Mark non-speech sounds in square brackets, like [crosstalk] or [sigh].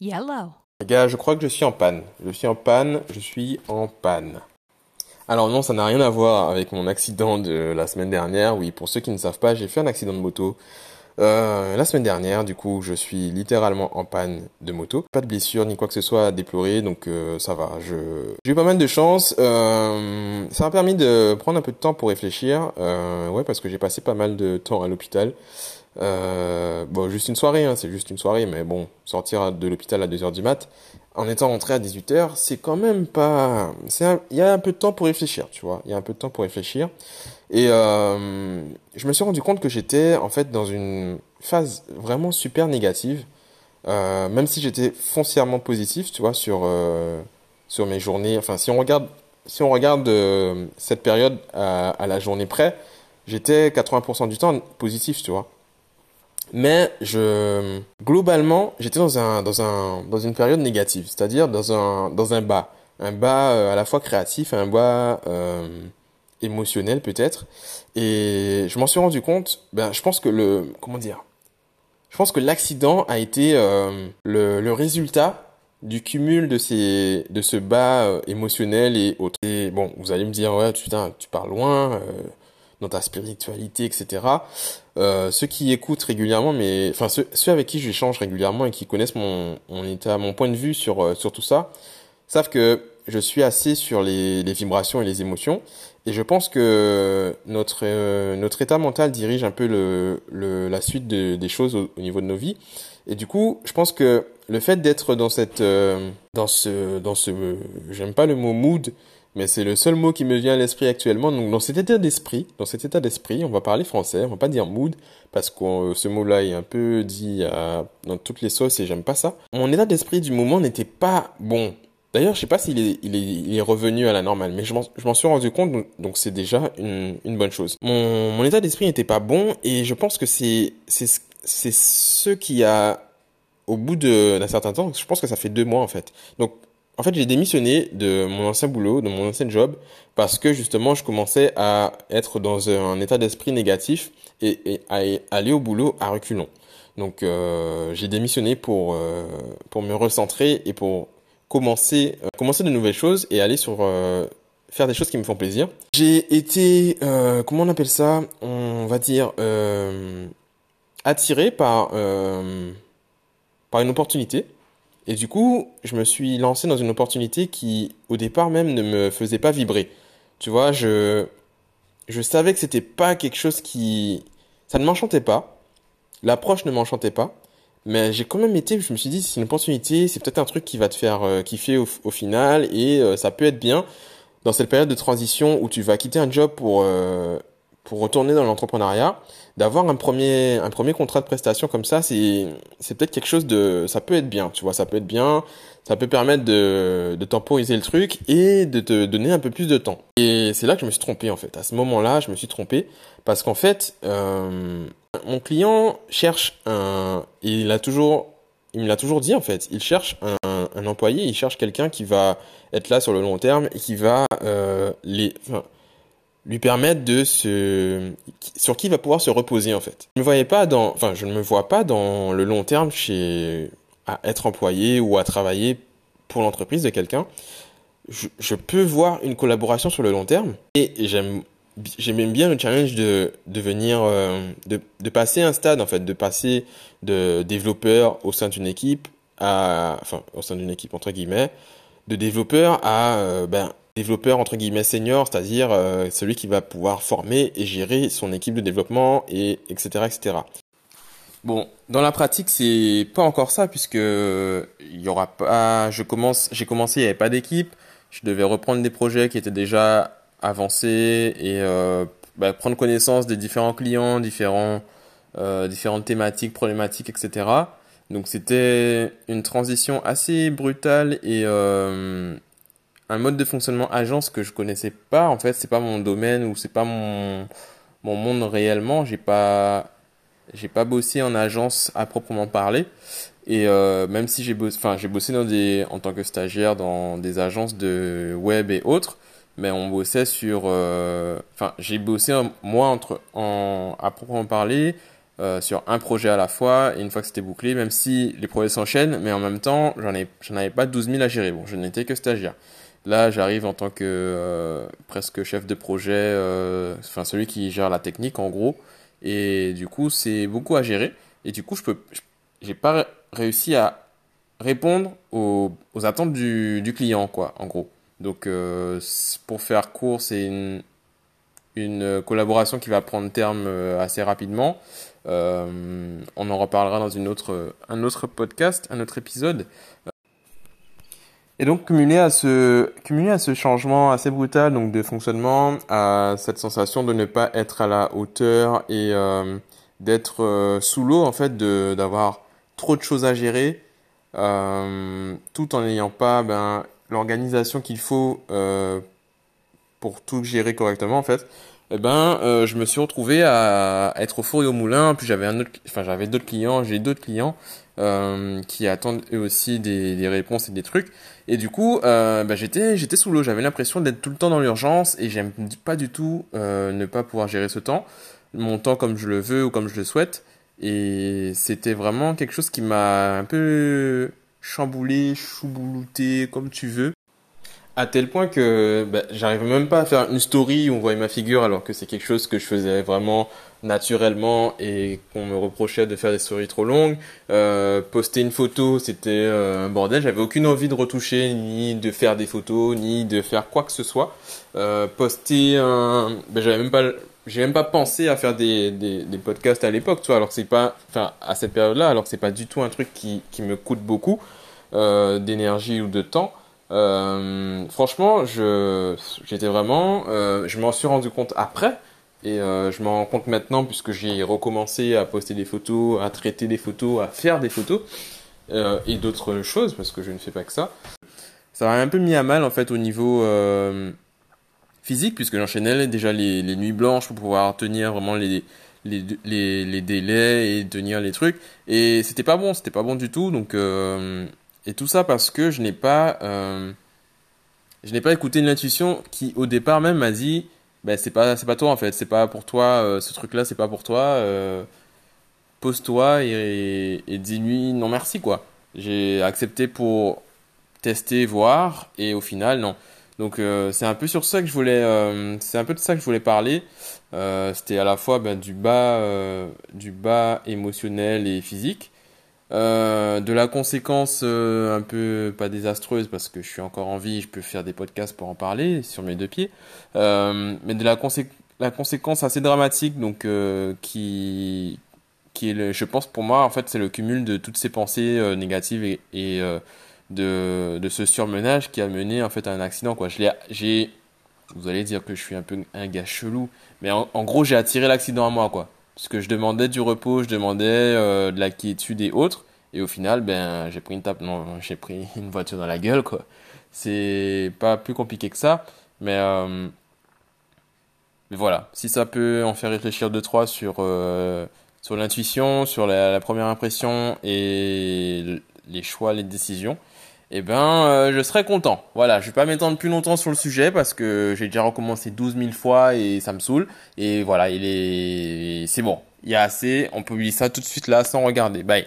Yellow. Les gars, je crois que je suis en panne. Je suis en panne, je suis en panne. Alors non, ça n'a rien à voir avec mon accident de la semaine dernière. Oui, pour ceux qui ne savent pas, j'ai fait un accident de moto euh, la semaine dernière. Du coup, je suis littéralement en panne de moto. Pas de blessure ni quoi que ce soit à déplorer, donc euh, ça va. Je j'ai eu pas mal de chance. Euh, ça m'a permis de prendre un peu de temps pour réfléchir. Ouais, parce que j'ai passé pas mal de temps à l'hôpital. Euh, bon, juste une soirée, hein, c'est juste une soirée, mais bon, sortir de l'hôpital à 2h du mat, en étant rentré à 18h, c'est quand même pas... Il y a un peu de temps pour réfléchir, tu vois, il y a un peu de temps pour réfléchir. Et euh, je me suis rendu compte que j'étais en fait dans une phase vraiment super négative, euh, même si j'étais foncièrement positif, tu vois, sur, sur mes journées. Enfin, si on regarde, si on regarde cette période à la journée près, j'étais 80% du temps positif, tu vois. Mais je, globalement, j'étais dans un, dans un, dans une période négative, c'est-à-dire dans un, dans un bas, un bas euh, à la fois créatif, un bas euh, émotionnel peut-être. Et je m'en suis rendu compte. Ben, je pense que le, comment dire, je pense que l'accident a été euh, le, le résultat du cumul de ces, de ce bas émotionnel et autres. Et bon, vous allez me dire, ouais, putain, tu pars loin. Dans ta spiritualité, etc. Euh, ceux qui écoutent régulièrement, mais enfin ceux, ceux avec qui j'échange régulièrement et qui connaissent mon, mon état, mon point de vue sur euh, sur tout ça, savent que je suis assez sur les, les vibrations et les émotions. Et je pense que notre euh, notre état mental dirige un peu le, le la suite de, des choses au, au, niveau de nos vies. Et du coup, je pense que le fait d'être dans cette euh, dans ce dans ce j'aime pas le mot mood mais c'est le seul mot qui me vient à l'esprit actuellement. Donc dans cet état d'esprit, dans cet état d'esprit, on va parler français, on va pas dire mood parce que euh, ce mot-là est un peu dit à, dans toutes les sauces et j'aime pas ça. Mon état d'esprit du moment n'était pas bon. D'ailleurs, je sais pas s'il est, il est, revenu à la normale, mais je m'en suis rendu compte, donc, c'est déjà une, bonne chose. Mon, état d'esprit n'était pas bon et je pense que c'est c'est c'est ce qui a au bout d'un certain temps, je pense que ça fait deux mois en fait. Donc en fait, j'ai démissionné de mon ancien boulot, de mon ancien job, parce que justement, je commençais à être dans un état d'esprit négatif et, à aller au boulot à reculons. Donc, euh, j'ai démissionné pour euh, pour me recentrer et pour commencer euh, commencer de nouvelles choses et aller sur faire des choses qui me font plaisir. J'ai été comment on appelle ça? On va dire attiré par par une opportunité et du coup, je me suis lancé dans une opportunité qui, au départ même, ne me faisait pas vibrer. Tu vois, je, je savais que c'était pas quelque chose qui, ça ne m'enchantait pas. L'approche ne m'enchantait pas. Mais j'ai quand même été, je me suis dit, c'est une opportunité, c'est peut-être un truc qui va te faire euh, kiffer au, final et euh, ça peut être bien dans cette période de transition où tu vas quitter un job pour, euh, pour retourner dans l'entrepreneuriat d'avoir un premier un premier contrat de prestation comme ça c'est peut-être quelque chose de ça peut être bien tu vois ça peut être bien ça peut permettre de de temporiser le truc et de te donner un peu plus de temps. Et c'est là que je me suis trompé en fait. À ce moment-là je me suis trompé parce qu'en fait euh, mon client cherche un il a toujours il me l'a toujours dit en fait il cherche un, un employé il cherche quelqu'un qui va être là sur le long terme et qui va euh, les lui permettre de se sur qui il va pouvoir se reposer en fait. Je me voyais pas dans enfin je ne me vois pas dans le long terme chez à être employé ou à travailler pour l'entreprise de quelqu'un. Je, je, peux voir une collaboration sur le long terme et j'aime j'aime bien le challenge de de venir euh, de de passer un stade en fait, de passer de développeur au sein d'une équipe à enfin au sein d'une équipe entre guillemets de développeur à euh, ben développeur entre guillemets senior, c'est-à-dire euh, celui qui va pouvoir former et gérer son équipe de développement et etc etc. Bon, dans la pratique, c'est pas encore ça puisque il y aura pas. Je commence, j'ai commencé, il n'y avait pas d'équipe. Je devais reprendre des projets qui étaient déjà avancés et euh, bah, prendre connaissance des différents clients, différents, euh, différentes thématiques, problématiques, etc. Donc c'était une transition assez brutale et euh, un mode de fonctionnement agence que je connaissais pas. En fait, c'est pas mon domaine ou c'est pas mon mon monde réellement. J'ai pas j'ai pas bossé en agence à proprement parler. Et euh, même si j'ai bossé, enfin j'ai bossé dans des en tant que stagiaire dans des agences de web et autres, mais on bossait sur, euh, enfin j'ai bossé moi entre en à proprement parler euh, sur un projet à la fois. Et une fois que c'était bouclé, même si les projets s'enchaînent, mais en même temps, j'en ai, j'en avais pas 12 000 à gérer. Bon, je n'étais que stagiaire. Là, j'arrive en tant que euh, presque chef de projet, euh, enfin celui qui gère la technique en gros. Et du coup, c'est beaucoup à gérer. Et du coup, je peux, j'ai pas réussi à répondre aux, attentes du, client, quoi, en gros. Donc, euh, pour faire court, c'est une, une collaboration qui va prendre terme assez rapidement. On en reparlera dans une autre, un autre podcast, un autre épisode. Et donc cumulé à ce cumulé à ce changement assez brutal donc de fonctionnement, à cette sensation de ne pas être à la hauteur et euh, d'être euh, sous l'eau en fait, de d'avoir trop de choses à gérer, euh, tout en n'ayant pas ben, l'organisation qu'il faut pour tout gérer correctement en fait. Eh ben, euh, je me suis retrouvé à être au four et au moulin. Puis j'avais un autre, enfin j'avais d'autres clients, j'ai d'autres clients euh, qui attendent eux aussi des, des, réponses et des trucs. Et du coup, euh, bah, j'étais j'étais sous l'eau. J'avais l'impression d'être tout le temps dans l'urgence et j'aime pas du tout euh, ne pas pouvoir gérer ce temps, mon temps comme je le veux ou comme je le souhaite. Et c'était vraiment quelque chose qui m'a un peu chamboulé, chouboulouté, comme tu veux. À tel point que bah, j'arrive même pas à faire une story où on voit ma figure alors que c'est quelque chose que je faisais vraiment naturellement et qu'on me reprochait de faire des stories trop longues. Euh, poster une photo, c'était euh, un bordel. J'avais aucune envie de retoucher, ni de faire des photos, ni de faire quoi que ce soit. Euh, poster un... Ben, j'avais même pas... J'ai même pas pensé à faire des, des, des podcasts à l'époque, tu vois, alors que c'est pas, enfin, à cette période-là, alors que c'est pas du tout un truc qui, qui me coûte beaucoup, euh, d'énergie ou de temps. Euh, franchement, je j'étais vraiment, euh, je m'en suis rendu compte après. Et euh, je m'en rends compte maintenant puisque j'ai recommencé à poster des photos, à traiter des photos, à faire des photos euh, et d'autres choses parce que je ne fais pas que ça. Ça m'a un peu mis à mal en fait au niveau euh, physique puisque j'enchaînais déjà les, les nuits blanches pour pouvoir tenir vraiment les les, les, les délais et tenir les trucs. Et c'était pas bon, c'était pas bon du tout. Donc euh, et tout ça parce que je n'ai pas, euh, pas écouté une intuition qui, au départ même, m'a dit, ben c'est pas, pas toi en fait, c'est pas pour toi, euh, ce truc-là, c'est pas pour toi. Euh, Pose-toi et, dis-lui non merci quoi. J'ai accepté pour tester, voir, et au final non. Donc c'est un peu sur ça que je voulais, c'est un peu de ça que je voulais parler. C'était à la fois ben, du bas, du bas émotionnel et physique. Euh, de la conséquence euh, un peu pas désastreuse parce que je suis encore en vie, je peux faire des podcasts pour en parler sur mes deux pieds, euh, mais de la, consé la conséquence assez dramatique donc qui qui est je pense pour moi en fait c'est le cumul de toutes ces pensées négatives et, de de ce surmenage qui a mené en fait à un accident quoi. Je j'ai vous allez dire que je suis un peu un gars chelou, mais en, en gros j'ai attiré l'accident à moi quoi puisque je demandais du repos, je demandais euh, de la quiétude et autres, et au final, ben, j'ai pris une tape, non, [laughs] j'ai pris une voiture dans la gueule, quoi. C'est pas plus compliqué que ça, mais, euh, mais voilà. Si ça peut en faire réfléchir deux trois sur euh, sur l'intuition, sur la, première impression et les choix, les décisions, eh ben, euh, je serais content. Voilà, je vais pas m'étendre plus longtemps sur le sujet parce que j'ai déjà recommencé 12 000 fois et ça me saoule. Et voilà, il est, c'est bon. Il y a assez. On publie ça tout de suite là sans regarder. Bye.